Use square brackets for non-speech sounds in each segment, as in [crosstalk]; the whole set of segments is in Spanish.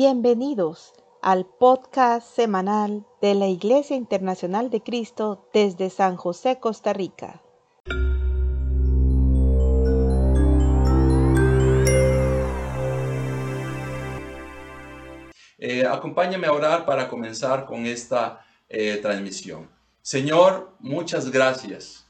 Bienvenidos al podcast semanal de la Iglesia Internacional de Cristo desde San José, Costa Rica. Eh, acompáñame a orar para comenzar con esta eh, transmisión. Señor, muchas gracias.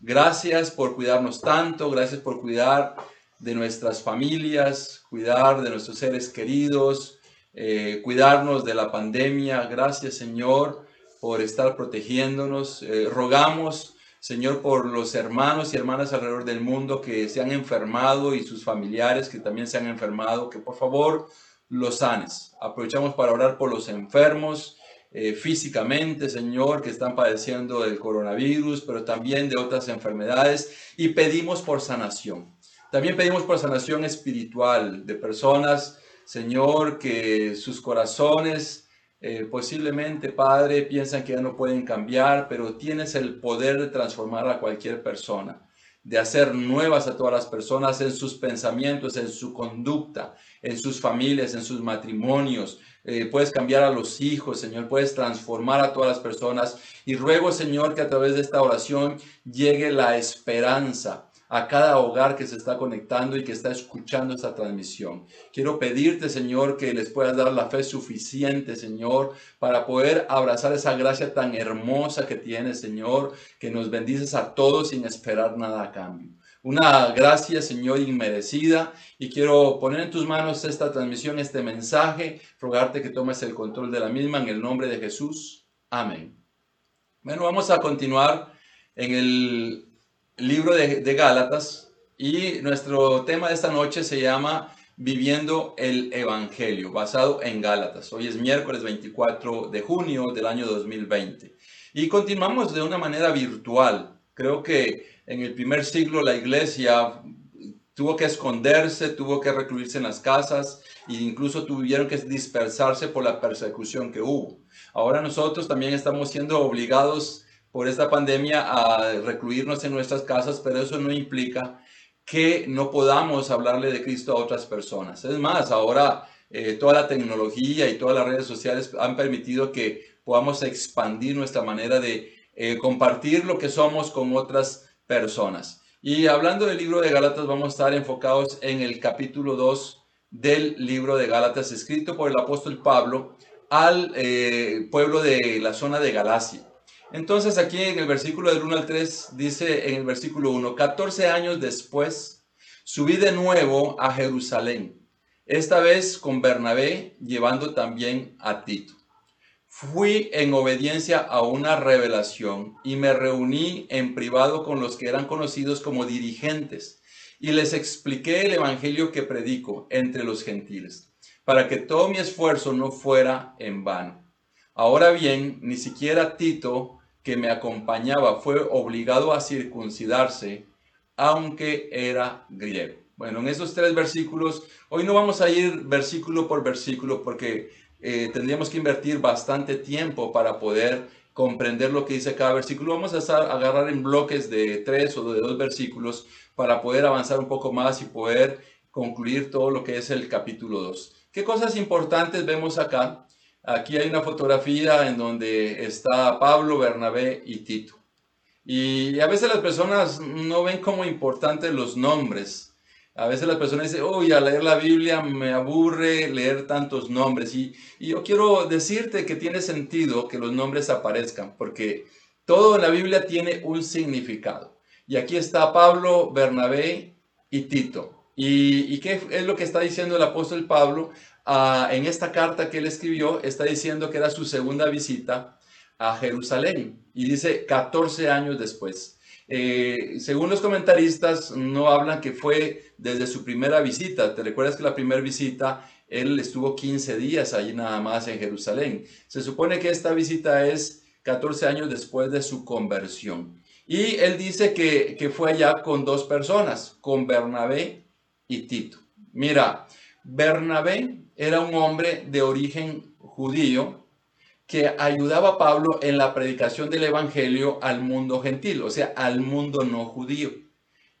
Gracias por cuidarnos tanto, gracias por cuidar de nuestras familias, cuidar de nuestros seres queridos, eh, cuidarnos de la pandemia. Gracias Señor por estar protegiéndonos. Eh, rogamos Señor por los hermanos y hermanas alrededor del mundo que se han enfermado y sus familiares que también se han enfermado, que por favor los sanes. Aprovechamos para orar por los enfermos. Eh, físicamente, Señor, que están padeciendo del coronavirus, pero también de otras enfermedades, y pedimos por sanación. También pedimos por sanación espiritual de personas, Señor, que sus corazones eh, posiblemente, Padre, piensan que ya no pueden cambiar, pero tienes el poder de transformar a cualquier persona, de hacer nuevas a todas las personas en sus pensamientos, en su conducta, en sus familias, en sus matrimonios. Eh, puedes cambiar a los hijos, Señor, puedes transformar a todas las personas. Y ruego, Señor, que a través de esta oración llegue la esperanza a cada hogar que se está conectando y que está escuchando esta transmisión. Quiero pedirte, Señor, que les puedas dar la fe suficiente, Señor, para poder abrazar esa gracia tan hermosa que tienes, Señor, que nos bendices a todos sin esperar nada a cambio. Una gracia, Señor, inmerecida. Y quiero poner en tus manos esta transmisión, este mensaje, rogarte que tomes el control de la misma en el nombre de Jesús. Amén. Bueno, vamos a continuar en el libro de, Gálatas y nuestro tema de esta noche se llama Viviendo el Evangelio, basado en Gálatas. Hoy es miércoles 24 de junio del año 2020 y continuamos de una manera virtual. Creo que en el primer siglo la iglesia tuvo que esconderse, tuvo que recluirse en las casas e incluso tuvieron que dispersarse por la persecución que hubo. Ahora nosotros también estamos siendo obligados por esta pandemia a recluirnos en nuestras casas, pero eso no implica que no podamos hablarle de Cristo a otras personas. Es más, ahora eh, toda la tecnología y todas las redes sociales han permitido que podamos expandir nuestra manera de eh, compartir lo que somos con otras personas. Y hablando del libro de Gálatas, vamos a estar enfocados en el capítulo 2 del libro de Gálatas, escrito por el apóstol Pablo al eh, pueblo de la zona de Galacia. Entonces aquí en el versículo del 1 al 3 dice en el versículo 1, 14 años después subí de nuevo a Jerusalén, esta vez con Bernabé llevando también a Tito. Fui en obediencia a una revelación y me reuní en privado con los que eran conocidos como dirigentes y les expliqué el evangelio que predico entre los gentiles, para que todo mi esfuerzo no fuera en vano. Ahora bien, ni siquiera Tito, que me acompañaba fue obligado a circuncidarse, aunque era griego. Bueno, en esos tres versículos, hoy no vamos a ir versículo por versículo porque eh, tendríamos que invertir bastante tiempo para poder comprender lo que dice cada versículo. Vamos a estar, agarrar en bloques de tres o de dos versículos para poder avanzar un poco más y poder concluir todo lo que es el capítulo 2. ¿Qué cosas importantes vemos acá? Aquí hay una fotografía en donde está Pablo, Bernabé y Tito. Y a veces las personas no ven como importantes los nombres. A veces las personas dicen, uy, al leer la Biblia me aburre leer tantos nombres. Y, yo quiero decirte que tiene sentido que los nombres aparezcan, porque todo en la Biblia tiene un significado. Y aquí está Pablo, Bernabé y Tito. ¿Y, ¿Y, qué es lo que está diciendo el apóstol Pablo? Ah, en esta carta que él escribió, está diciendo que era su segunda visita a Jerusalén y dice 14 años después. Eh, según los comentaristas, no hablan que fue desde su primera visita. ¿Te recuerdas que la primera visita él estuvo 15 días allí nada más en Jerusalén? Se supone que esta visita es 14 años después de su conversión. Y él dice que, que fue allá con dos personas, con Bernabé y Tito. Mira, Bernabé era un hombre de origen judío que ayudaba a Pablo en la predicación del Evangelio al mundo gentil, o sea, al mundo no judío.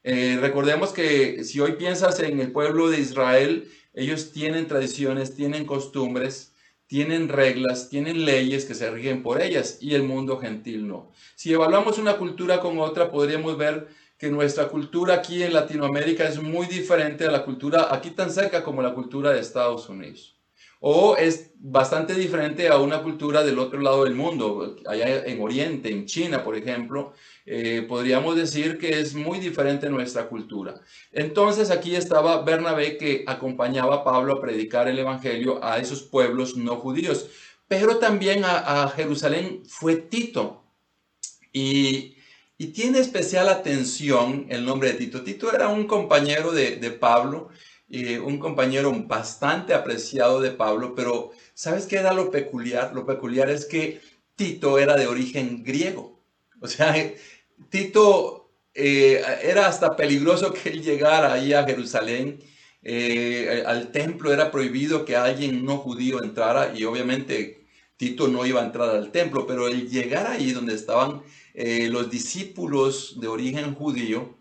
Eh, recordemos que si hoy piensas en el pueblo de Israel, Ellos tienen tradiciones, tienen costumbres, tienen reglas, tienen leyes que se rigen por ellas y el mundo gentil no. Si evaluamos una cultura con otra, podríamos ver que nuestra cultura aquí en Latinoamérica es muy diferente a la cultura aquí tan cerca como la cultura de Estados Unidos o es bastante diferente a una cultura del otro lado del mundo, allá en Oriente, en China, por ejemplo, eh, podríamos decir que es muy diferente nuestra cultura. Entonces aquí estaba Bernabé que acompañaba a Pablo a predicar el Evangelio a esos pueblos no judíos, pero también a, Jerusalén fue Tito. Y, tiene especial atención el nombre de Tito. Tito era un compañero de, de Pablo un compañero bastante apreciado de Pablo, pero ¿sabes qué era lo peculiar? Lo peculiar es que Tito era de origen griego. O sea, Tito eh, era hasta peligroso que él llegara ahí a Jerusalén. Eh, al templo era prohibido que alguien no judío entrara y obviamente Tito no iba a entrar al templo, pero el llegar ahí donde estaban eh, los discípulos de origen judío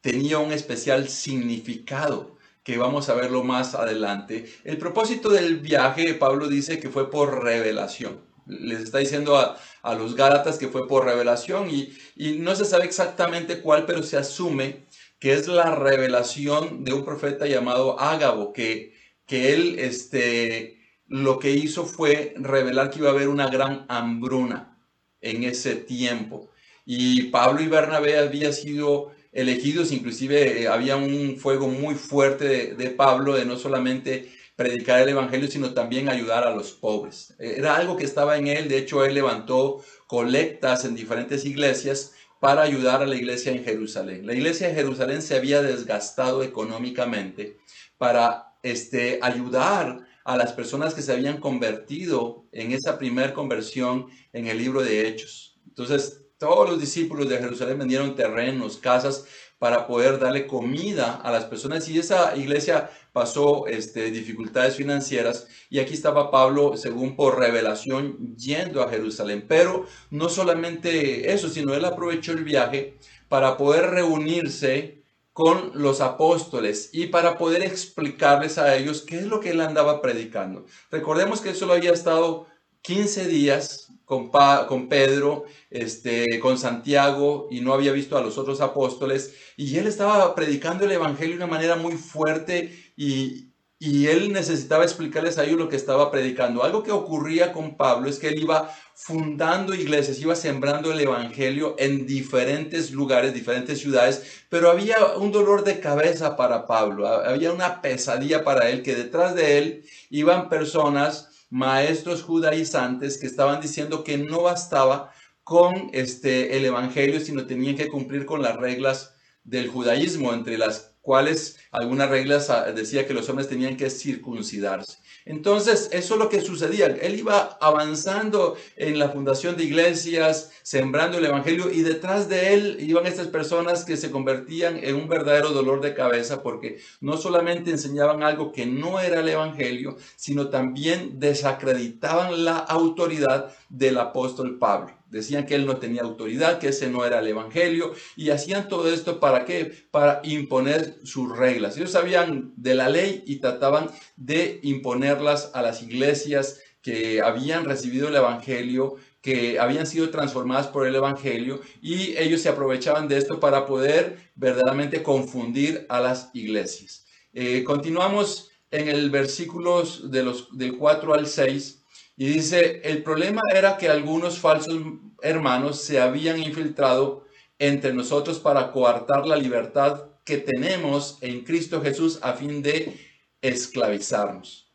tenía un especial significado que vamos a verlo más adelante. El propósito del viaje, Pablo dice que fue por revelación. Les está diciendo a, los Gálatas que fue por revelación y, no se sabe exactamente cuál, pero se asume que es la revelación de un profeta llamado Ágabo, que, que él este, lo que hizo fue revelar que iba a haber una gran hambruna en ese tiempo. Y Pablo y Bernabé habían sido elegidos, inclusive eh, había un fuego muy fuerte de, Pablo de no solamente predicar el Evangelio, sino también ayudar a los pobres. Eh, era algo que estaba en él, de hecho él levantó colectas en diferentes iglesias para ayudar a la iglesia en Jerusalén. La iglesia de Jerusalén se había desgastado económicamente para este, ayudar a las personas que se habían convertido en esa primer conversión en el libro de Hechos. Entonces, todos los discípulos de Jerusalén vendieron terrenos, casas para poder darle comida a las personas y esa iglesia pasó este, dificultades financieras y aquí estaba Pablo, según por revelación, yendo a Jerusalén. Pero no solamente eso, sino él aprovechó el viaje para poder reunirse con los apóstoles y para poder explicarles a ellos qué es lo que él andaba predicando. Recordemos que él solo había estado 15 días con, con Pedro, este, con Santiago y no había visto a los otros apóstoles. Y él estaba predicando el Evangelio de una manera muy fuerte y, y él necesitaba explicarles a ellos lo que estaba predicando. Algo que ocurría con Pablo es que él iba fundando iglesias, iba sembrando el Evangelio en diferentes lugares, diferentes ciudades, pero había un dolor de cabeza para Pablo, había una pesadilla para él, que detrás de él iban personas maestros judaizantes que estaban diciendo que no bastaba con este, el Evangelio, sino tenían que cumplir con las reglas del judaísmo, entre las cuales algunas reglas ah, decía que los hombres tenían que circuncidarse. Entonces, eso es lo que sucedía. Él iba avanzando en la fundación de iglesias, sembrando el Evangelio, y detrás de él iban estas personas que se convertían en un verdadero dolor de cabeza, porque no solamente enseñaban algo que no era el Evangelio, sino también desacreditaban la autoridad del apóstol Pablo. Decían que él no tenía autoridad, que ese no era el evangelio, y hacían todo esto para qué? Para imponer sus reglas. Ellos sabían de la ley y trataban de imponerlas a las iglesias que habían recibido el evangelio, que habían sido transformadas por el evangelio, y ellos se aprovechaban de esto para poder verdaderamente confundir a las iglesias. Eh, continuamos en el versículos de los, del 4 al 6 y dice, el problema era que algunos falsos hermanos se habían infiltrado entre nosotros para coartar la libertad que tenemos en Cristo Jesús a fin de esclavizarnos.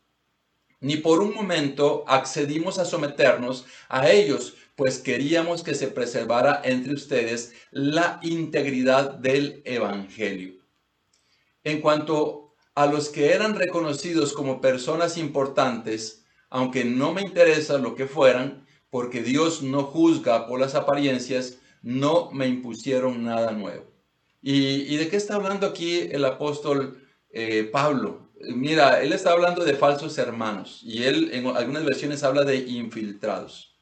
Ni por un momento accedimos a someternos a ellos, pues queríamos que se preservara entre ustedes la integridad del Evangelio. En cuanto a los que eran reconocidos como personas importantes, aunque no me interesa lo que fueran, porque Dios no juzga por las apariencias, no me impusieron nada nuevo. ¿Y, de qué está hablando aquí el apóstol eh, Pablo? Mira, él está hablando de falsos hermanos y él en algunas versiones habla de infiltrados.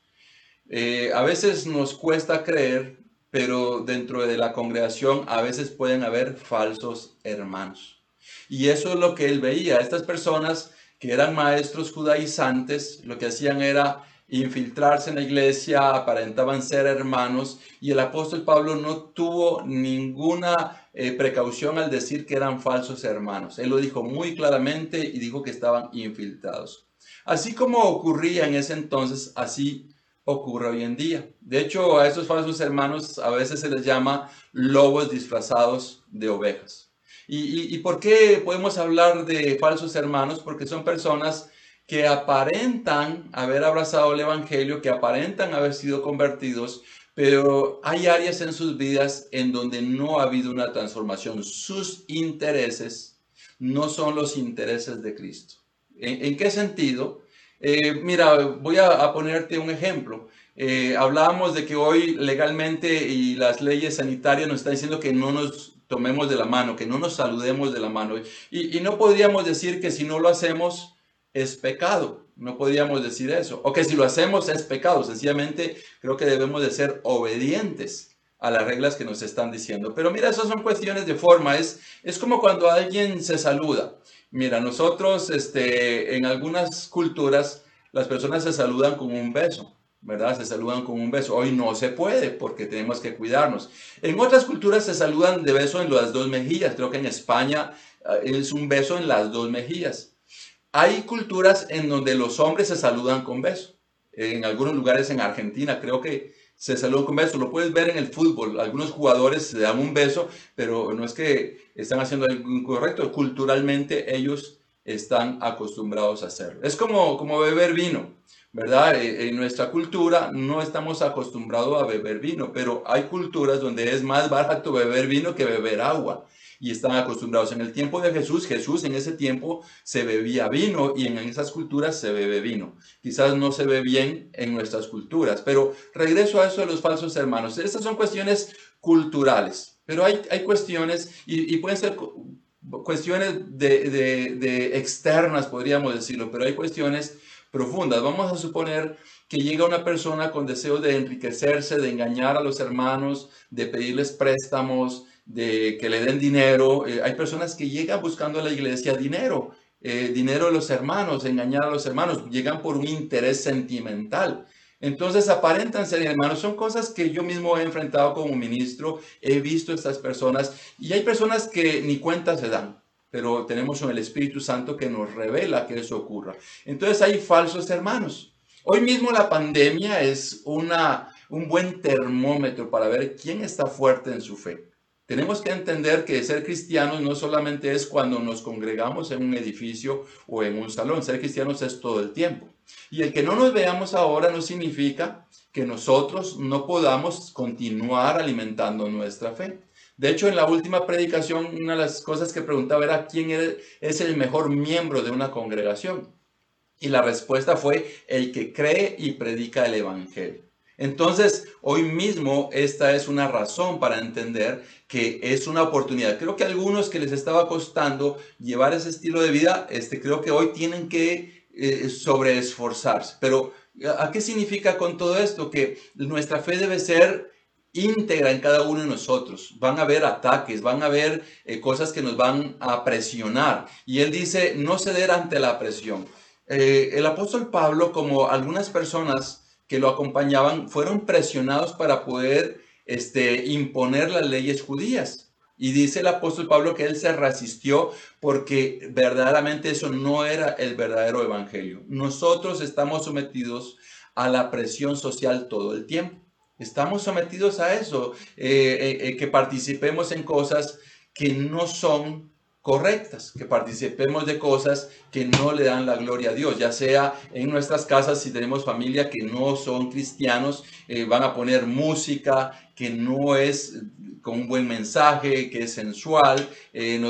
Eh, a veces nos cuesta creer, pero dentro de la congregación a veces pueden haber falsos hermanos. Y eso es lo que él veía. Estas personas que eran maestros judaizantes, lo que hacían era infiltrarse en la iglesia, aparentaban ser hermanos, y el apóstol Pablo no tuvo ninguna eh, precaución al decir que eran falsos hermanos. Él lo dijo muy claramente y dijo que estaban infiltrados. Así como ocurría en ese entonces, así ocurre hoy en día. De hecho, a esos falsos hermanos a veces se les llama lobos disfrazados de ovejas. ¿Y, por qué podemos hablar de falsos hermanos? Porque son personas que aparentan haber abrazado el Evangelio, que aparentan haber sido convertidos, pero hay áreas en sus vidas en donde no ha habido una transformación. Sus intereses no son los intereses de Cristo. ¿En, qué sentido? Eh, mira, voy a, ponerte un ejemplo. Eh, hablábamos de que hoy legalmente y las leyes sanitarias nos están diciendo que no nos tomemos de la mano, que no nos saludemos de la mano. Y, no podríamos decir que si no lo hacemos, es pecado. No podríamos decir eso. O que si lo hacemos es pecado. Sencillamente creo que debemos de ser obedientes a las reglas que nos están diciendo. Pero mira, esas son cuestiones de forma. Es, es como cuando alguien se saluda. Mira, nosotros este, en algunas culturas las personas se saludan con un beso. ¿Verdad? Se saludan con un beso. Hoy no se puede porque tenemos que cuidarnos. En otras culturas se saludan de beso en las dos mejillas. Creo que en España eh, es un beso en las dos mejillas. Hay culturas en donde los hombres se saludan con beso. En algunos lugares en Argentina creo que se saludan con beso. Lo puedes ver en el fútbol. Algunos jugadores se dan un beso, pero no es que están haciendo algo incorrecto. Culturalmente ellos están acostumbrados a hacerlo. Es como, como beber vino, ¿verdad? Eh, en nuestra cultura no estamos acostumbrados a beber vino, pero hay culturas donde es más barato beber vino que beber agua y están acostumbrados. En el tiempo de Jesús, Jesús en ese tiempo se bebía vino y en esas culturas se bebe vino. Quizás no se ve bien en nuestras culturas, pero regreso a eso de los falsos hermanos. Estas son cuestiones culturales, pero hay, hay cuestiones y, pueden ser cuestiones de, de, de externas, podríamos decirlo, pero hay cuestiones profundas. Vamos a suponer que llega una persona con deseos de enriquecerse, de engañar a los hermanos, de pedirles préstamos, de que le den dinero. Eh, hay personas que llegan buscando a la iglesia dinero, eh, dinero de los hermanos, engañar a los hermanos, llegan por un interés sentimental. Entonces aparentan ser hermanos. Son cosas que yo mismo he enfrentado como ministro, he visto estas personas y hay personas que ni cuenta se dan, pero tenemos el Espíritu Santo que nos revela que eso ocurra. Entonces hay falsos hermanos. Hoy mismo la pandemia es una, un buen termómetro para ver quién está fuerte en su fe. Tenemos que entender que ser cristianos no solamente es cuando nos congregamos en un edificio o en un salón, ser cristianos es todo el tiempo. Y el que no nos veamos ahora no significa que nosotros no podamos continuar alimentando nuestra fe. De hecho, en la última predicación, una de las cosas que preguntaba era quién es el mejor miembro de una congregación. Y la respuesta fue el que cree y predica el Evangelio. Entonces, hoy mismo esta es una razón para entender que es una oportunidad. Creo que a algunos que les estaba costando llevar ese estilo de vida, este, creo que hoy tienen que eh, sobreesforzarse. Pero, ¿a qué significa con todo esto? Que nuestra fe debe ser íntegra en cada uno de nosotros. Van a haber ataques, van a haber eh, cosas que nos van a presionar. Y él dice, no ceder ante la presión. Eh, el apóstol Pablo, como algunas personas que lo acompañaban fueron presionados para poder este, imponer las leyes judías. Y dice el apóstol Pablo que él se resistió porque verdaderamente eso no era el verdadero evangelio. Nosotros estamos sometidos a la presión social todo el tiempo. Estamos sometidos a eso, eh, eh, eh, que participemos en cosas que no son correctas, que participemos de cosas que no le dan la gloria a Dios, ya sea en nuestras casas, si tenemos familia que no son cristianos, eh, van a poner música que no es con un buen mensaje, que es sensual, eh,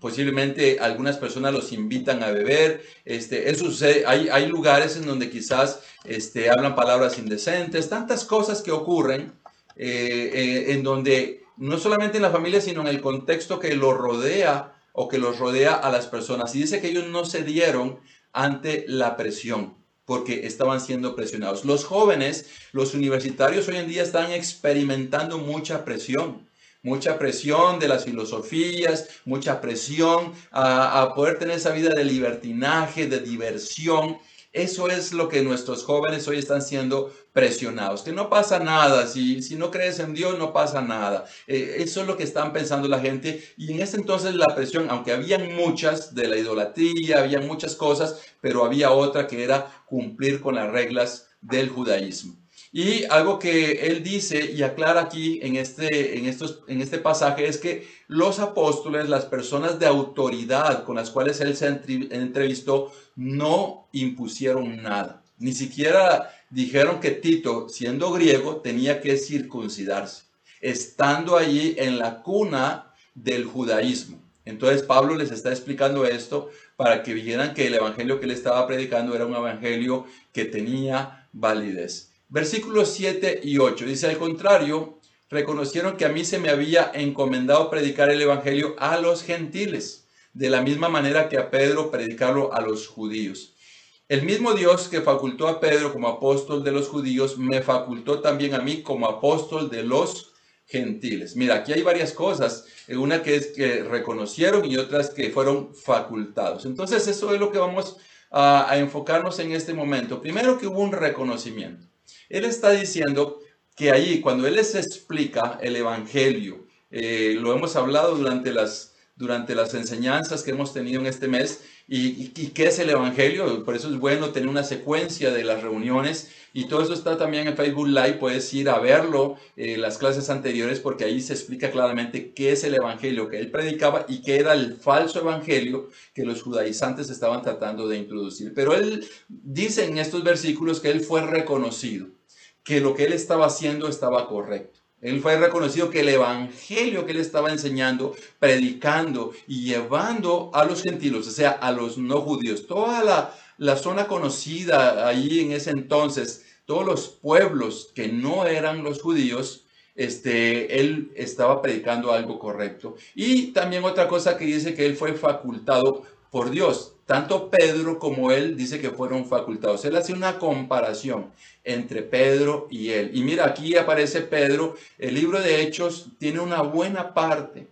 posiblemente algunas personas los invitan a beber, este, eso hay, hay lugares en donde quizás este, hablan palabras indecentes, tantas cosas que ocurren eh, en donde no solamente en la familia, sino en el contexto que lo rodea, o que los rodea a las personas. Y dice que ellos no se dieron ante la presión porque estaban siendo presionados. Los jóvenes, los universitarios hoy en día están experimentando mucha presión. mucha presión de las filosofías, mucha presión a, a poder tener esa vida de libertinaje, de diversión. Eso es lo que nuestros jóvenes hoy están siendo presionados, que no pasa nada, si, si no crees en Dios no pasa nada. Eh, eso es lo que están pensando la gente y en ese entonces la presión, aunque habían muchas de la idolatría, había muchas cosas, pero había otra que era cumplir con las reglas del judaísmo. Y algo que él dice y aclara aquí en este, en, estos, en este pasaje es que los apóstoles, las personas de autoridad con las cuales él se entrevistó, no impusieron nada. Ni siquiera dijeron que Tito, siendo griego, tenía que circuncidarse, estando allí en la cuna del judaísmo. Entonces Pablo les está explicando esto para que vieran que el evangelio que él estaba predicando era un evangelio que tenía validez. Versículos 7 y 8 dice, al contrario, reconocieron que a mí se me había encomendado predicar el Evangelio a los gentiles, de la misma manera que a Pedro predicarlo a los judíos. El mismo Dios que facultó a Pedro como apóstol de los judíos, me facultó también a mí como apóstol de los gentiles. Mira, aquí hay varias cosas, una que es que reconocieron y otras que fueron facultados. Entonces, eso es lo que vamos a, a enfocarnos en este momento. Primero que hubo un reconocimiento. Él está diciendo que allí, cuando Él les explica el Evangelio, eh, lo hemos hablado durante las, durante las enseñanzas que hemos tenido en este mes, y, qué es el Evangelio, por eso es bueno tener una secuencia de las reuniones, y todo eso está también en Facebook Live, puedes ir a verlo, eh, las clases anteriores, porque ahí se explica claramente qué es el Evangelio que él predicaba y qué era el falso Evangelio que los judaizantes estaban tratando de introducir. Pero él dice en estos versículos que él fue reconocido que lo que él estaba haciendo estaba correcto. Él fue reconocido que el evangelio que él estaba enseñando, predicando y llevando a los gentiles, o sea, a los no judíos, toda la, la zona conocida ahí en ese entonces, todos los pueblos que no eran los judíos, este, él estaba predicando algo correcto. Y también otra cosa que dice que él fue facultado por Dios. Tanto Pedro como él dice que fueron facultados. Él hace una comparación entre Pedro y él. Y mira, aquí aparece Pedro. El libro de Hechos tiene una buena parte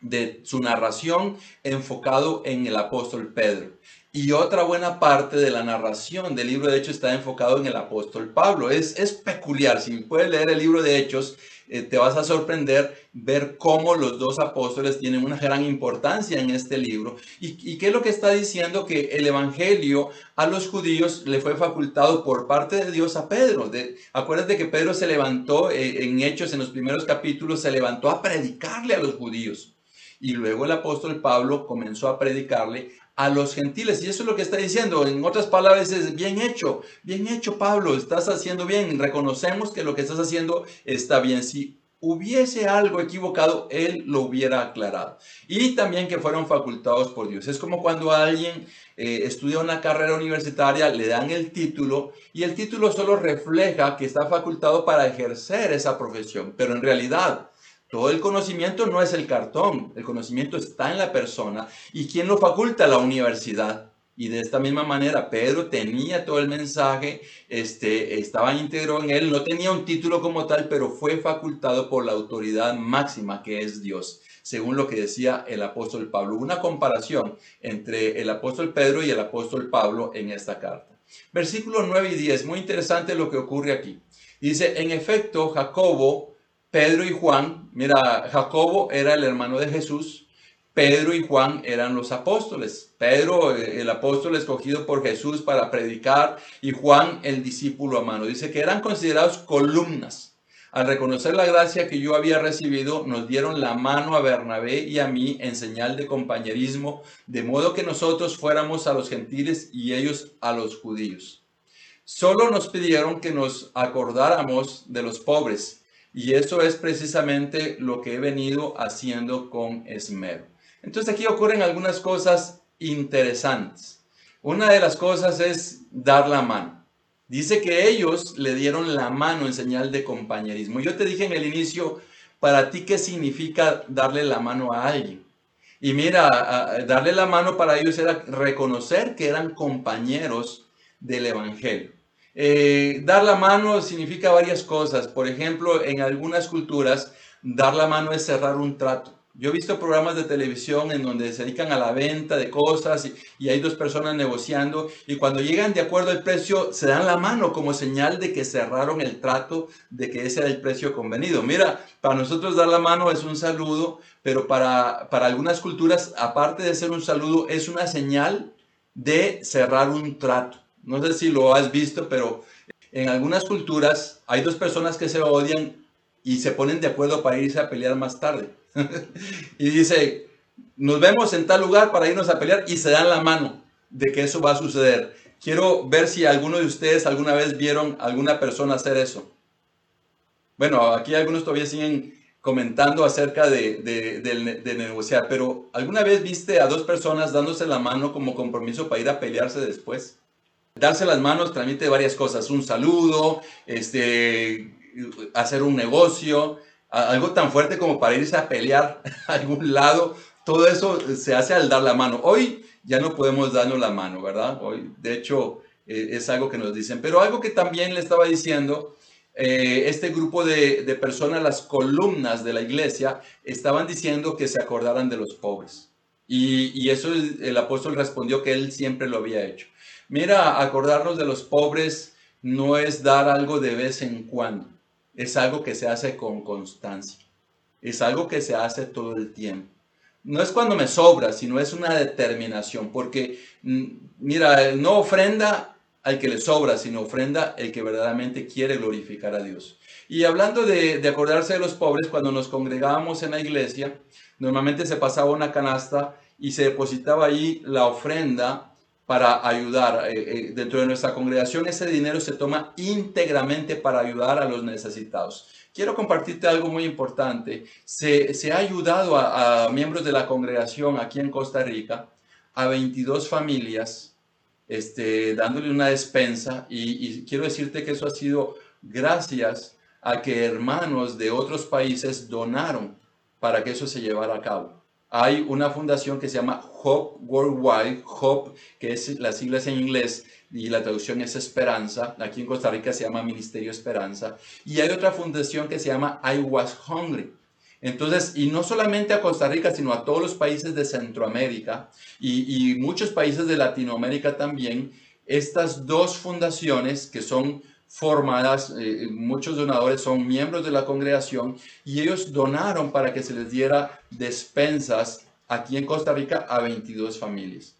de su narración enfocado en el apóstol Pedro. Y otra buena parte de la narración del libro de Hechos está enfocado en el apóstol Pablo. Es, es peculiar. Si puedes leer el libro de Hechos, eh, te vas a sorprender ver cómo los dos apóstoles tienen una gran importancia en este libro. ¿Y, qué es lo que está diciendo? Que el Evangelio a los judíos le fue facultado por parte de Dios a Pedro. De, acuérdate que Pedro se levantó eh, en Hechos, en los primeros capítulos, se levantó a predicarle a los judíos. Y luego el apóstol Pablo comenzó a predicarle a los gentiles. Y eso es lo que está diciendo. En otras palabras, es bien hecho, bien hecho Pablo, estás haciendo bien. Reconocemos que lo que estás haciendo está bien. Si hubiese algo equivocado, él lo hubiera aclarado. Y también que fueron facultados por Dios. Es como cuando alguien eh, estudia una carrera universitaria, le dan el título y el título solo refleja que está facultado para ejercer esa profesión. Pero en realidad, todo el conocimiento no es el cartón, el conocimiento está en la persona. ¿Y quién lo faculta? La universidad. Y de esta misma manera, Pedro tenía todo el mensaje, este, estaba íntegro en él, no tenía un título como tal, pero fue facultado por la autoridad máxima que es Dios, según lo que decía el apóstol Pablo. Una comparación entre el apóstol Pedro y el apóstol Pablo en esta carta. Versículos 9 y 10, muy interesante lo que ocurre aquí. Dice, en efecto, Jacobo, Pedro y Juan, mira, Jacobo era el hermano de Jesús, Pedro y Juan eran los apóstoles. Pedro, el apóstol escogido por Jesús para predicar, y Juan, el discípulo amado. Dice que eran considerados columnas. Al reconocer la gracia que yo había recibido, nos dieron la mano a Bernabé y a mí en señal de compañerismo, de modo que nosotros fuéramos a los gentiles y ellos a los judíos. Solo nos pidieron que nos acordáramos de los pobres y eso es precisamente lo que he venido haciendo con esmero. Entonces aquí ocurren algunas cosas interesantes. Una de las cosas es dar la mano. Dice que ellos le dieron la mano en señal de compañerismo. Yo te dije en el inicio, para ti, ¿qué significa darle la mano a alguien? Y mira, darle la mano para ellos era reconocer que eran compañeros del Evangelio. Eh, dar la mano significa varias cosas. Por ejemplo, en algunas culturas dar la mano es cerrar un trato. Yo he visto programas de televisión en donde se dedican a la venta de cosas y, hay dos personas negociando y cuando llegan de acuerdo al precio se dan la mano como señal de que cerraron el trato, de que ese era el precio convenido. Mira, para nosotros dar la mano es un saludo, pero para, para algunas culturas, aparte de ser un saludo, es una señal de cerrar un trato. No sé si lo has visto, pero en algunas culturas hay dos personas que se odian y se ponen de acuerdo para irse a pelear más tarde. [laughs] y dice, nos vemos en tal lugar para irnos a pelear y se dan la mano de que eso va a suceder. Quiero ver si alguno de ustedes alguna vez vieron a alguna persona hacer eso. Bueno, aquí algunos todavía siguen comentando acerca de, de, negociar, pero ¿alguna vez viste a dos personas dándose la mano como compromiso para ir a pelearse después? Darse las manos transmite varias cosas, un saludo, este, hacer un negocio, algo tan fuerte como para irse a pelear [laughs] a algún lado, todo eso se hace al dar la mano. Hoy ya no podemos darnos la mano, ¿verdad? Hoy, de hecho, eh, es algo que nos dicen. Pero algo que también le estaba diciendo, eh, este grupo de, personas, las columnas de la iglesia, estaban diciendo que se acordaran de los pobres. Y eso el apóstol respondió que él siempre lo había hecho. Mira, acordarnos de los pobres no es dar algo de vez en cuando es algo que se hace con constancia. Es algo que se hace todo el tiempo. No es cuando me sobra, sino es una determinación, porque mm, mira, no ofrenda al que le sobra, sino ofrenda el que verdaderamente quiere glorificar a Dios. Y hablando de, de acordarse de los pobres, cuando nos congregábamos en la iglesia, normalmente se pasaba una canasta y se depositaba ahí la ofrenda para ayudar. Eh, eh, dentro de nuestra congregación ese dinero se toma íntegramente para ayudar a los necesitados. Quiero compartirte algo muy importante. Se, se ha ayudado a, miembros de la congregación aquí en Costa Rica, a 22 familias, este, dándole una despensa y, y quiero decirte que eso ha sido gracias a que hermanos de otros países donaron para que eso se llevara a cabo hay una fundación que se llama Hope Worldwide, Hope, que es las siglas en inglés y la traducción es Esperanza. Aquí en Costa Rica se llama Ministerio Esperanza. Y hay otra fundación que se llama I Was Hungry. Entonces, y no solamente a Costa Rica, sino a todos los países de Centroamérica y, y muchos países de Latinoamérica también, estas dos fundaciones que son formadas, eh, muchos donadores son miembros de la congregación y ellos donaron para que se les diera despensas aquí en Costa Rica a 22 familias.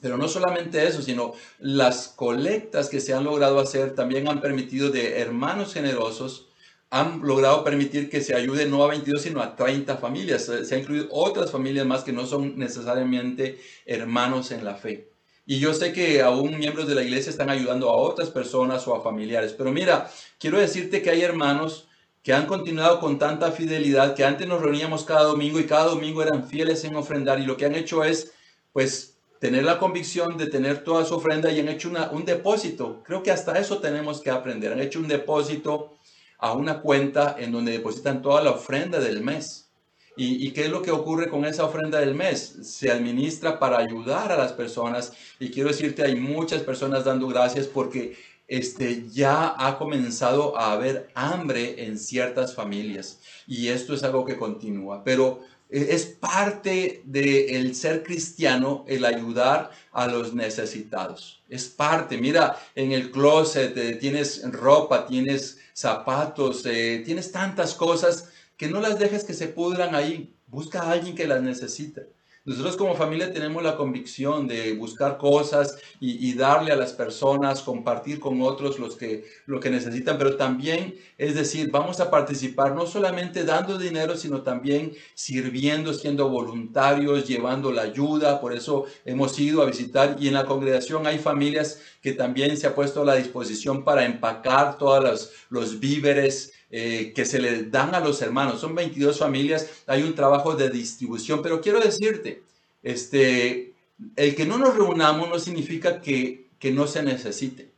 Pero no solamente eso, sino las colectas que se han logrado hacer también han permitido de hermanos generosos, han logrado permitir que se ayude no a 22, sino a 30 familias. Se han incluido otras familias más que no son necesariamente hermanos en la fe. Y yo sé que aún miembros de la iglesia están ayudando a otras personas o a familiares. Pero mira, quiero decirte que hay hermanos que han continuado con tanta fidelidad, que antes nos reuníamos cada domingo y cada domingo eran fieles en ofrendar y lo que han hecho es, pues, tener la convicción de tener toda su ofrenda y han hecho un depósito. Creo que hasta eso tenemos que aprender. Han hecho un depósito a una cuenta en donde depositan toda la ofrenda del mes. ¿Y, qué es lo que ocurre con esa ofrenda del mes? Se administra para ayudar a las personas y quiero decirte, hay muchas personas dando gracias porque este, ya ha comenzado a haber hambre en ciertas familias y esto es algo que continúa, pero e, es parte del ser cristiano el ayudar a los necesitados. Es parte, mira, en el closet eh, tienes ropa, tienes zapatos, eh, tienes tantas cosas que no las dejes que se pudran ahí. Busca a alguien que las necesite. Nosotros como familia tenemos la convicción de buscar cosas y, darle a las personas, compartir con otros los que, lo que necesitan, pero también, es decir, vamos a participar no solamente dando dinero, sino también sirviendo, siendo voluntarios, llevando la ayuda. Por eso hemos ido a visitar y en la congregación hay familias que también se ha puesto a la disposición para empacar todos los, los víveres eh, que se le dan a los hermanos. Son 22 familias, hay un trabajo de distribución, pero quiero decirte, este, el que no nos reunamos no significa que, que no se necesite.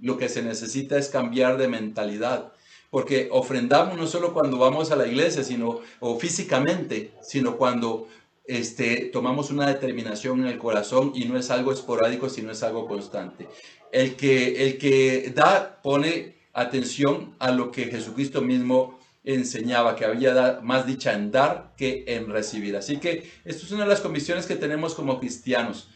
Lo que se necesita es cambiar de mentalidad, porque ofrendamos no solo cuando vamos a la iglesia, sino o físicamente, sino cuando este, tomamos una determinación en el corazón y no es algo esporádico, sino es algo constante. El que, el que da, pone atención a lo que Jesucristo mismo enseñaba que había más dicha en dar que en recibir. Así que esto es una de las comisiones que tenemos como cristianos.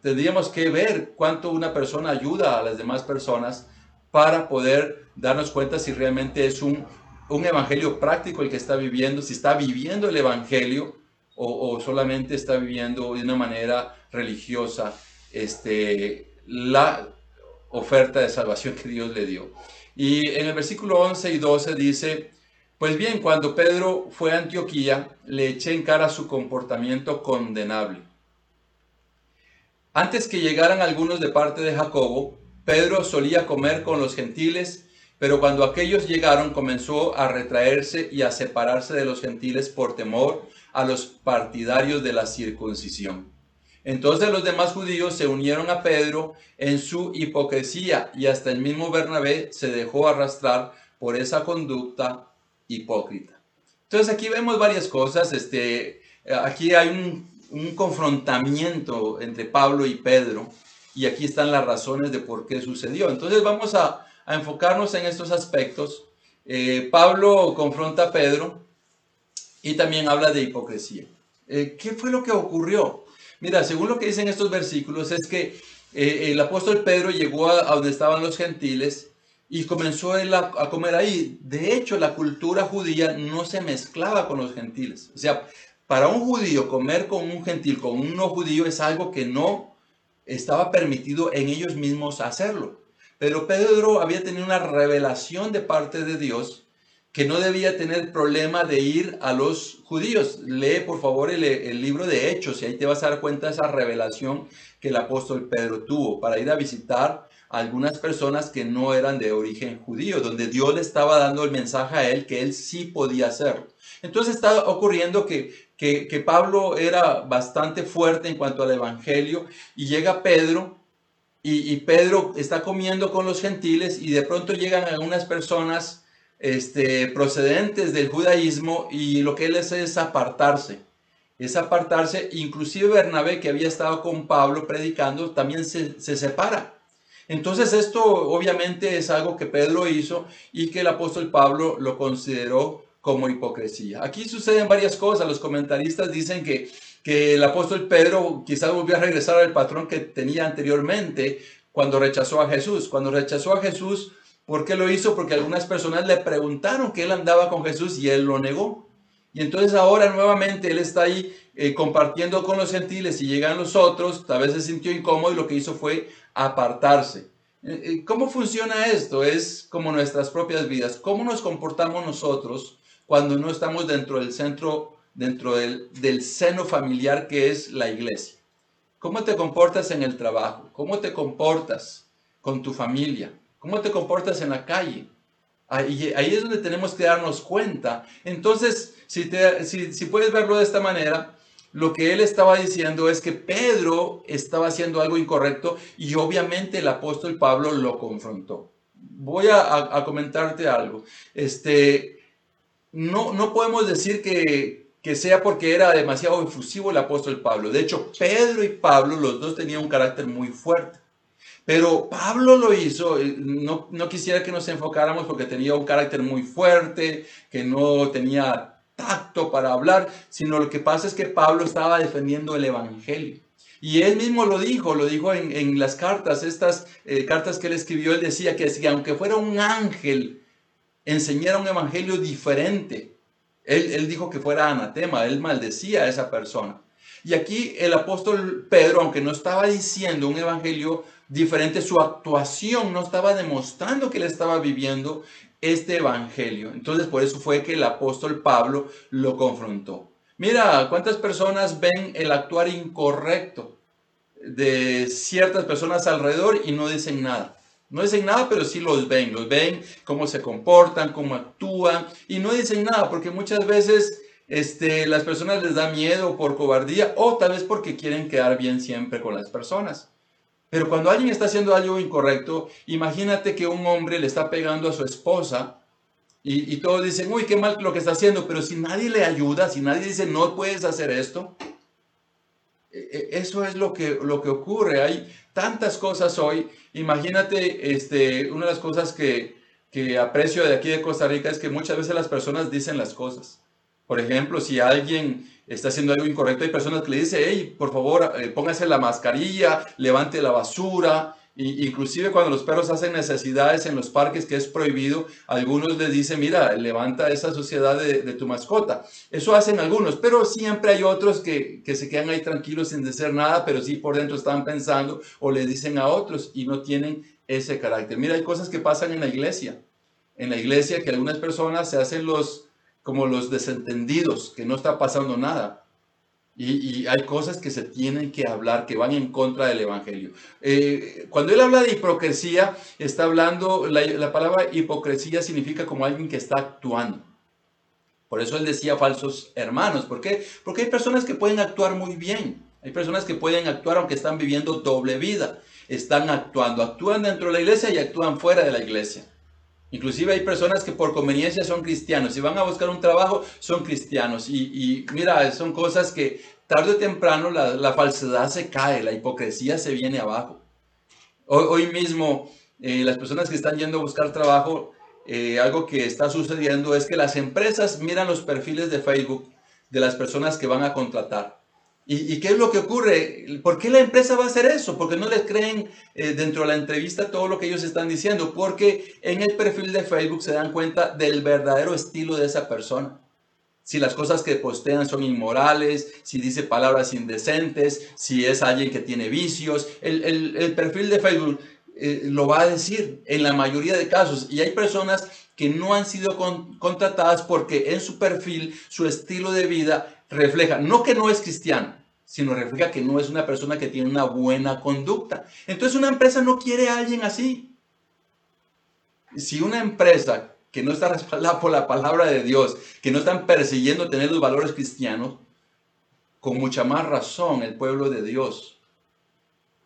tendríamos que ver cuánto una persona ayuda a las demás personas para poder darnos cuenta si realmente es un, un evangelio práctico el que está viviendo, si está viviendo el evangelio o, solamente está viviendo de una manera religiosa este, la oferta de salvación que Dios le dio. Y en el versículo 11 y 12 dice, pues bien, cuando Pedro fue a Antioquía, le eché en cara su comportamiento condenable. Antes que llegaran algunos de parte de Jacobo, Pedro solía comer con los gentiles, pero cuando aquellos llegaron comenzó a retraerse y a separarse de los gentiles por temor a los partidarios de la circuncisión. Entonces los demás judíos se unieron a Pedro en su hipocresía y hasta el mismo Bernabé se dejó arrastrar por esa conducta hipócrita. Entonces aquí vemos varias cosas. Este, aquí hay un, confrontamiento entre Pablo y Pedro y aquí están las razones de por qué sucedió. Entonces vamos a, enfocarnos en estos aspectos. Eh, Pablo confronta a Pedro y también habla de hipocresía. Eh, ¿Qué fue lo que ocurrió? Mira, según lo que dicen estos versículos, es que eh, el apóstol Pedro llegó a, donde estaban los gentiles y comenzó él a, comer ahí. De hecho, la cultura judía no se mezclaba con los gentiles. O sea, para un judío comer con un gentil, con un no judío, es algo que no estaba permitido en ellos mismos hacerlo. Pero Pedro había tenido una revelación de parte de Dios que no debía tener problema de ir a los judíos. Lee por favor el, libro de Hechos y ahí te vas a dar cuenta de esa revelación que el apóstol Pedro tuvo para ir a visitar a algunas personas que no eran de origen judío, donde Dios le estaba dando el mensaje a él que él sí podía hacerlo. Entonces está ocurriendo que, que, Pablo era bastante fuerte en cuanto al Evangelio y llega Pedro y, y Pedro está comiendo con los gentiles y de pronto llegan algunas personas este, procedentes del judaísmo y lo que él hace es apartarse. Es apartarse, inclusive Bernabé, que había estado con Pablo predicando, también se, se separa. Entonces esto obviamente es algo que Pedro hizo y que el apóstol Pablo lo consideró como hipocresía. Aquí suceden varias cosas. Los comentaristas dicen que, que el apóstol Pedro quizás volvió a regresar al patrón que tenía anteriormente cuando rechazó a Jesús. Cuando rechazó a Jesús, ¿Por qué lo hizo? Porque algunas personas le preguntaron que él andaba con Jesús y él lo negó. Y entonces ahora nuevamente él está ahí eh, compartiendo con los gentiles y llegan los otros, tal vez se sintió incómodo y lo que hizo fue apartarse. Eh, eh, ¿Cómo funciona esto? Es como nuestras propias vidas. ¿Cómo nos comportamos nosotros cuando no estamos dentro del centro, dentro del, del seno familiar que es la iglesia? ¿Cómo te comportas en el trabajo? ¿Cómo te comportas con tu familia? Cómo te comportas en la calle. Ahí, es donde tenemos que darnos cuenta. Entonces, si, puedes verlo de esta manera, lo que él estaba diciendo es que Pedro estaba haciendo algo incorrecto y obviamente el apóstol Pablo lo confrontó. Voy a, a, comentarte algo. Este, no, no podemos decir que, que sea porque era demasiado efusivo el apóstol Pablo. De hecho, Pedro y Pablo, los dos tenían un carácter muy fuerte. Pero Pablo lo hizo, eh, no, no quisiera que nos enfocáramos porque tenía un carácter muy fuerte, que no tenía tacto para hablar, sino lo que pasa es que Pablo estaba defendiendo el Evangelio. Y él mismo lo dijo, lo dijo en, en las cartas, estas eh, cartas que él escribió, él decía que, que aunque fuera un ángel, enseñara un evangelio diferente. Él, él dijo que fuera anatema, él maldecía a esa persona. Y aquí el apóstol Pedro, aunque no estaba diciendo un evangelio diferente, su actuación no estaba demostrando que él estaba viviendo este evangelio. Entonces por eso fue que el apóstol Pablo lo confrontó. Mira, cuántas personas ven el actuar incorrecto de ciertas personas alrededor y no dicen nada. No dicen nada, pero sí los ven, los ven cómo se comportan, cómo actúan y no dicen nada porque muchas veces este, las personas les da miedo por cobardía o tal vez porque quieren quedar bien siempre con las personas. Pero cuando alguien está haciendo algo incorrecto, imagínate que un hombre le está pegando a su esposa y, todos dicen, uy, qué mal lo que está haciendo, pero si nadie le ayuda, si nadie dice, no puedes hacer esto, e, e, eso es lo que, lo que ocurre. Hay tantas cosas hoy. Imagínate, este, una de las cosas que, que aprecio de aquí de Costa Rica es que muchas veces las personas dicen las cosas. Por ejemplo, si alguien está haciendo algo incorrecto, hay personas que le dicen, hey, por favor, eh, póngase la mascarilla, levante la basura. Y, inclusive cuando los perros hacen necesidades en los parques, que es prohibido, algunos les dicen, mira, levanta esa suciedad de, tu mascota. Eso hacen algunos, pero siempre hay otros que, que se quedan ahí tranquilos sin decir nada, pero sí por dentro están pensando o le dicen a otros y no tienen ese carácter. Mira, hay cosas que pasan en la iglesia. En la iglesia que algunas personas se hacen los como los desentendidos, que no está pasando nada. Y, hay cosas que se tienen que hablar, que van en contra del Evangelio. Eh, cuando él habla de hipocresía, está hablando, la, la palabra hipocresía significa como alguien que está actuando. Por eso él decía falsos hermanos. ¿Por qué? Porque hay personas que pueden actuar muy bien. Hay personas que pueden actuar aunque están viviendo doble vida. Están actuando, actúan dentro de la iglesia y actúan fuera de la iglesia. Inclusive hay personas que por conveniencia son cristianos. Si van a buscar un trabajo, son cristianos. Y, mira, son cosas que tarde o temprano la, falsedad se cae, la hipocresía se viene abajo. Hoy, mismo, eh, las personas que están yendo a buscar trabajo, eh, algo que está sucediendo es que las empresas miran los perfiles de Facebook de las personas que van a contratar. ¿Y, qué es lo que ocurre? ¿Por qué la empresa va a hacer eso? Porque no les creen eh, dentro de la entrevista todo lo que ellos están diciendo. Porque en el perfil de Facebook se dan cuenta del verdadero estilo de esa persona. Si las cosas que postean son inmorales, si dice palabras indecentes, si es alguien que tiene vicios, el, perfil de Facebook eh, lo va a decir en la mayoría de casos. Y hay personas que no han sido contratadas porque en su perfil, su estilo de vida refleja, no que no es cristiano, sino refleja que no es una persona que tiene una buena conducta. Entonces una empresa no quiere a alguien así. Si una empresa que no está respaldada por la palabra de Dios, que no están persiguiendo tener los valores cristianos, con mucha más razón el pueblo de Dios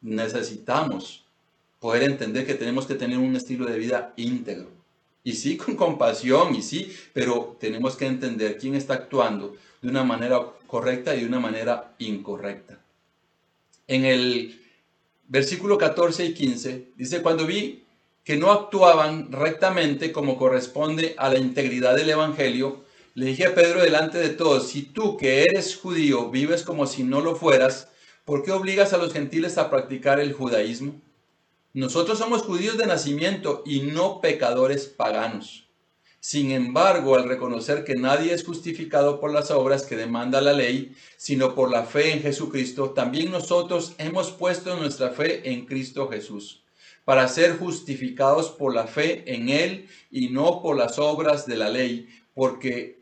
necesitamos poder entender que tenemos que tener un estilo de vida íntegro. Y sí, con compasión, y sí, pero tenemos que entender quién está actuando de una manera correcta y de una manera incorrecta. En el versículo 14 y 15 dice, cuando vi que no actuaban rectamente como corresponde a la integridad del Evangelio, le dije a Pedro delante de todos, si tú que eres judío vives como si no lo fueras, ¿por qué obligas a los gentiles a practicar el judaísmo? Nosotros somos judíos de nacimiento y no pecadores paganos. Sin embargo, al reconocer que nadie es justificado por las obras que demanda la ley, sino por la fe en Jesucristo, también nosotros hemos puesto nuestra fe en Cristo Jesús, para ser justificados por la fe en Él y no por las obras de la ley, porque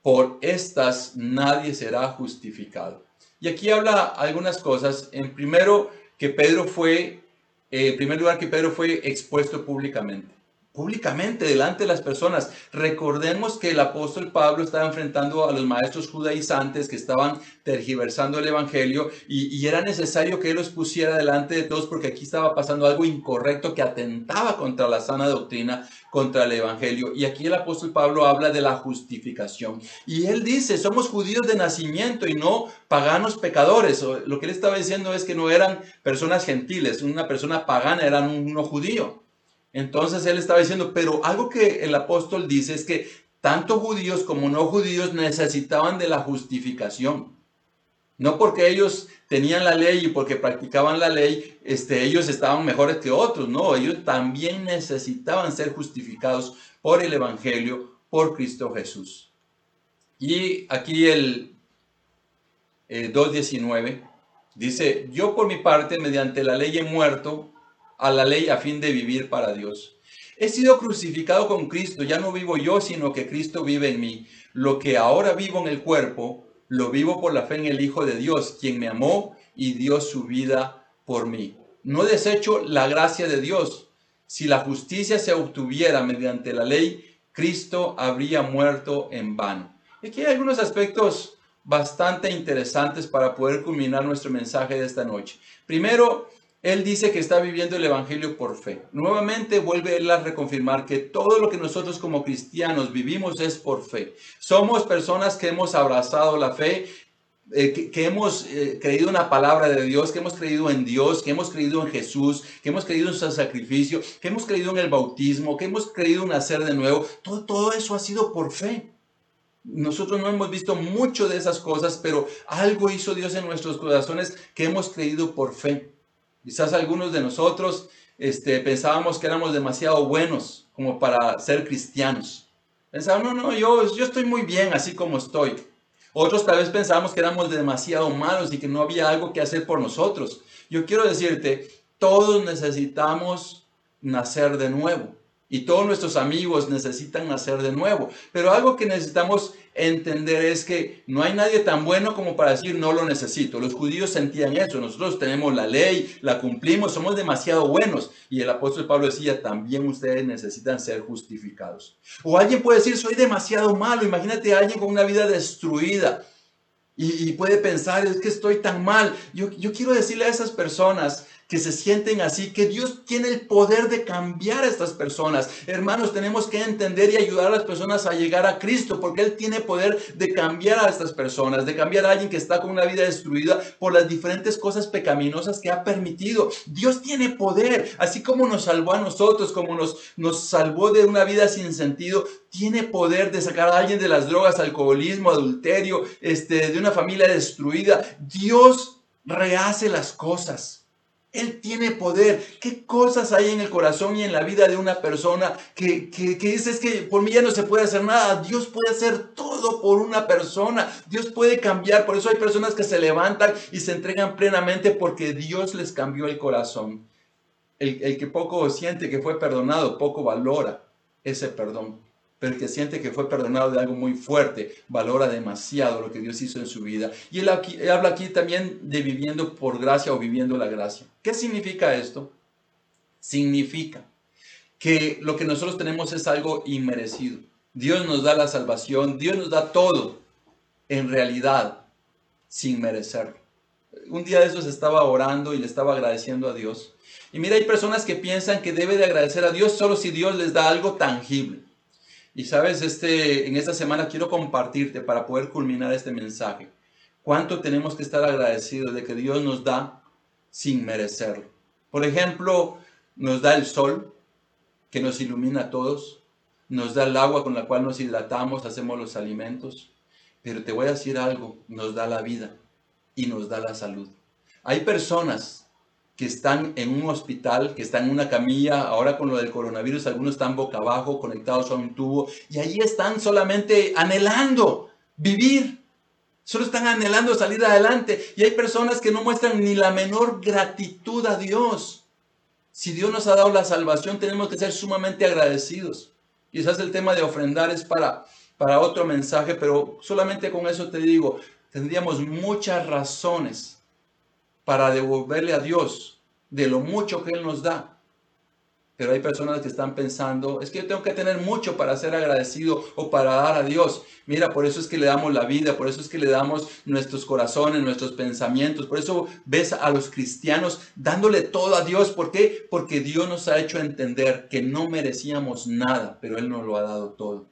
por estas nadie será justificado. Y aquí habla algunas cosas. En primero, que Pedro fue, eh, en primer lugar, que Pedro fue expuesto públicamente públicamente delante de las personas. Recordemos que el apóstol Pablo estaba enfrentando a los maestros judaizantes que estaban tergiversando el evangelio y, era necesario que él los pusiera delante de todos porque aquí estaba pasando algo incorrecto que atentaba contra la sana doctrina, contra el evangelio. Y aquí el apóstol Pablo habla de la justificación. Y él dice, somos judíos de nacimiento y no paganos pecadores. Lo que él estaba diciendo es que no eran personas gentiles, una persona pagana era uno judío. Entonces él estaba diciendo, pero algo que el apóstol dice es que tanto judíos como no judíos necesitaban de la justificación. No porque ellos tenían la ley y porque practicaban la ley, este, ellos estaban mejores que otros. No, ellos también necesitaban ser justificados por el Evangelio, por Cristo Jesús. Y aquí el 2.19 dice, yo por mi parte, mediante la ley he muerto a la ley a fin de vivir para Dios. He sido crucificado con Cristo, ya no vivo yo, sino que Cristo vive en mí. Lo que ahora vivo en el cuerpo, lo vivo por la fe en el Hijo de Dios, quien me amó y dio su vida por mí. No desecho la gracia de Dios. Si la justicia se obtuviera mediante la ley, Cristo habría muerto en vano. Aquí hay algunos aspectos bastante interesantes para poder culminar nuestro mensaje de esta noche. Primero, él dice que está viviendo el Evangelio por fe. Nuevamente vuelve él a reconfirmar que todo lo que nosotros como cristianos vivimos es por fe. Somos personas que hemos abrazado la fe eh, que, hemos eh, creído en la palabra de Dios, que hemos creído en Dios, que hemos creído en Jesús, que hemos creído en su sacrificio, que hemos creído en el bautismo, que hemos creído en nacer de nuevo. Todo, todo eso ha sido por fe. Nosotros no hemos visto mucho de esas cosas, pero algo hizo Dios en nuestros corazones que hemos creído por fe. Quizás algunos de nosotros este, pensábamos que éramos demasiado buenos como para ser cristianos. Pensábamos, no, no, yo, yo estoy muy bien así como estoy. Otros tal vez pensábamos que éramos demasiado malos y que no había algo que hacer por nosotros. Yo quiero decirte, todos necesitamos nacer de nuevo. Y todos nuestros amigos necesitan nacer de nuevo. Pero algo que necesitamos entender es que no hay nadie tan bueno como para decir no lo necesito. Los judíos sentían eso. Nosotros tenemos la ley, la cumplimos, somos demasiado buenos. Y el apóstol Pablo decía, también ustedes necesitan ser justificados. O alguien puede decir, soy demasiado malo. Imagínate a alguien con una vida destruida. Y, puede pensar, es que estoy tan mal. Yo, yo quiero decirle a esas personas que se sienten así, que Dios tiene el poder de cambiar a estas personas. Hermanos, tenemos que entender y ayudar a las personas a llegar a Cristo, porque Él tiene poder de cambiar a estas personas, de cambiar a alguien que está con una vida destruida por las diferentes cosas pecaminosas que ha permitido. Dios tiene poder, así como nos salvó a nosotros, como nos, nos salvó de una vida sin sentido, tiene poder de sacar a alguien de las drogas, alcoholismo, adulterio, este, de una familia destruida. Dios rehace las cosas. Él tiene poder. ¿Qué cosas hay en el corazón y en la vida de una persona que, que, que dice es que por mí ya no se puede hacer nada? Dios puede hacer todo por una persona. Dios puede cambiar. Por eso hay personas que se levantan y se entregan plenamente porque Dios les cambió el corazón. El, el que poco siente que fue perdonado, poco valora ese perdón pero el que siente que fue perdonado de algo muy fuerte, valora demasiado lo que Dios hizo en su vida. Y él, habla aquí también de viviendo por gracia o viviendo la gracia. ¿Qué significa esto? Significa que lo que nosotros tenemos es algo inmerecido. Dios nos da la salvación, Dios nos da todo, en realidad, sin merecerlo. Un día de esos estaba orando y le estaba agradeciendo a Dios. Y mira, hay personas que piensan que debe de agradecer a Dios solo si Dios les da algo tangible. Y sabes, este, en esta semana quiero compartirte para poder culminar este mensaje. Cuánto tenemos que estar agradecidos de que Dios nos da sin merecerlo. Por ejemplo, nos da el sol que nos ilumina a todos, nos da el agua con la cual nos hidratamos, hacemos los alimentos. Pero te voy a decir algo, nos da la vida y nos da la salud. Hay personas que están en un hospital, que están en una camilla, ahora con lo del coronavirus, algunos están boca abajo, conectados a un tubo, y allí están solamente anhelando vivir, solo están anhelando salir adelante, y hay personas que no muestran ni la menor gratitud a Dios. Si Dios nos ha dado la salvación, tenemos que ser sumamente agradecidos. Quizás el tema de ofrendar es para, para otro mensaje, pero solamente con eso te digo, tendríamos muchas razones para devolverle a Dios de lo mucho que Él nos da. Pero hay personas que están pensando, es que yo tengo que tener mucho para ser agradecido o para dar a Dios. Mira, por eso es que le damos la vida, por eso es que le damos nuestros corazones, nuestros pensamientos. Por eso ves a los cristianos dándole todo a Dios. ¿Por qué? Porque Dios nos ha hecho entender que no merecíamos nada, pero Él nos lo ha dado todo.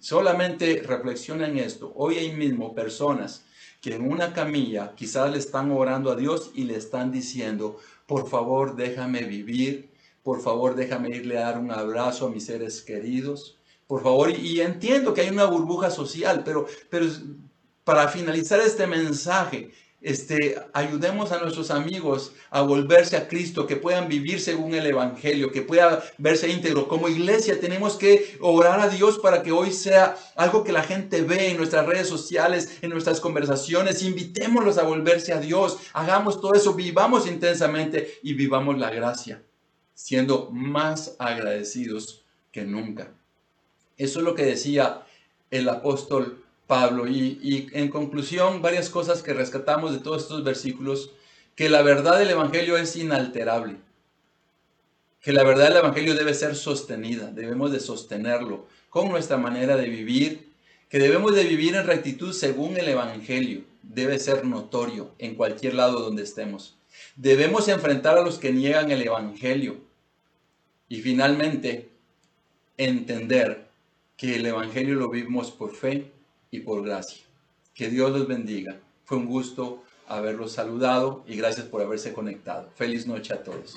Solamente reflexiona en esto. Hoy hay mismo personas que en una camilla quizás le están orando a Dios y le están diciendo, por favor déjame vivir, por favor déjame irle a dar un abrazo a mis seres queridos, por favor, y entiendo que hay una burbuja social, pero, pero para finalizar este mensaje, este, ayudemos a nuestros amigos a volverse a Cristo, que puedan vivir según el Evangelio, que puedan verse íntegro. Como iglesia tenemos que orar a Dios para que hoy sea algo que la gente ve en nuestras redes sociales, en nuestras conversaciones. Invitémoslos a volverse a Dios. Hagamos todo eso, vivamos intensamente y vivamos la gracia, siendo más agradecidos que nunca. Eso es lo que decía el apóstol Pablo. Y, en conclusión, varias cosas que rescatamos de todos estos versículos, que la verdad del Evangelio es inalterable, que la verdad del Evangelio debe ser sostenida, debemos de sostenerlo con nuestra manera de vivir, que debemos de vivir en rectitud según el Evangelio, debe ser notorio en cualquier lado donde estemos. Debemos enfrentar a los que niegan el Evangelio. Y finalmente, entender que el Evangelio lo vivimos por fe y por gracia. Que Dios los bendiga. Fue un gusto haberlos saludado y gracias por haberse conectado. Feliz noche a todos.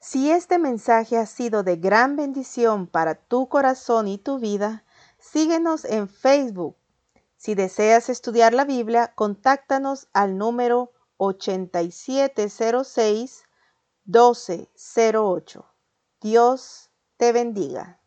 Si este mensaje ha sido de gran bendición para tu corazón y tu vida, síguenos en Facebook. Si deseas estudiar la Biblia, contáctanos al número 8706 1208. Dios te bendiga.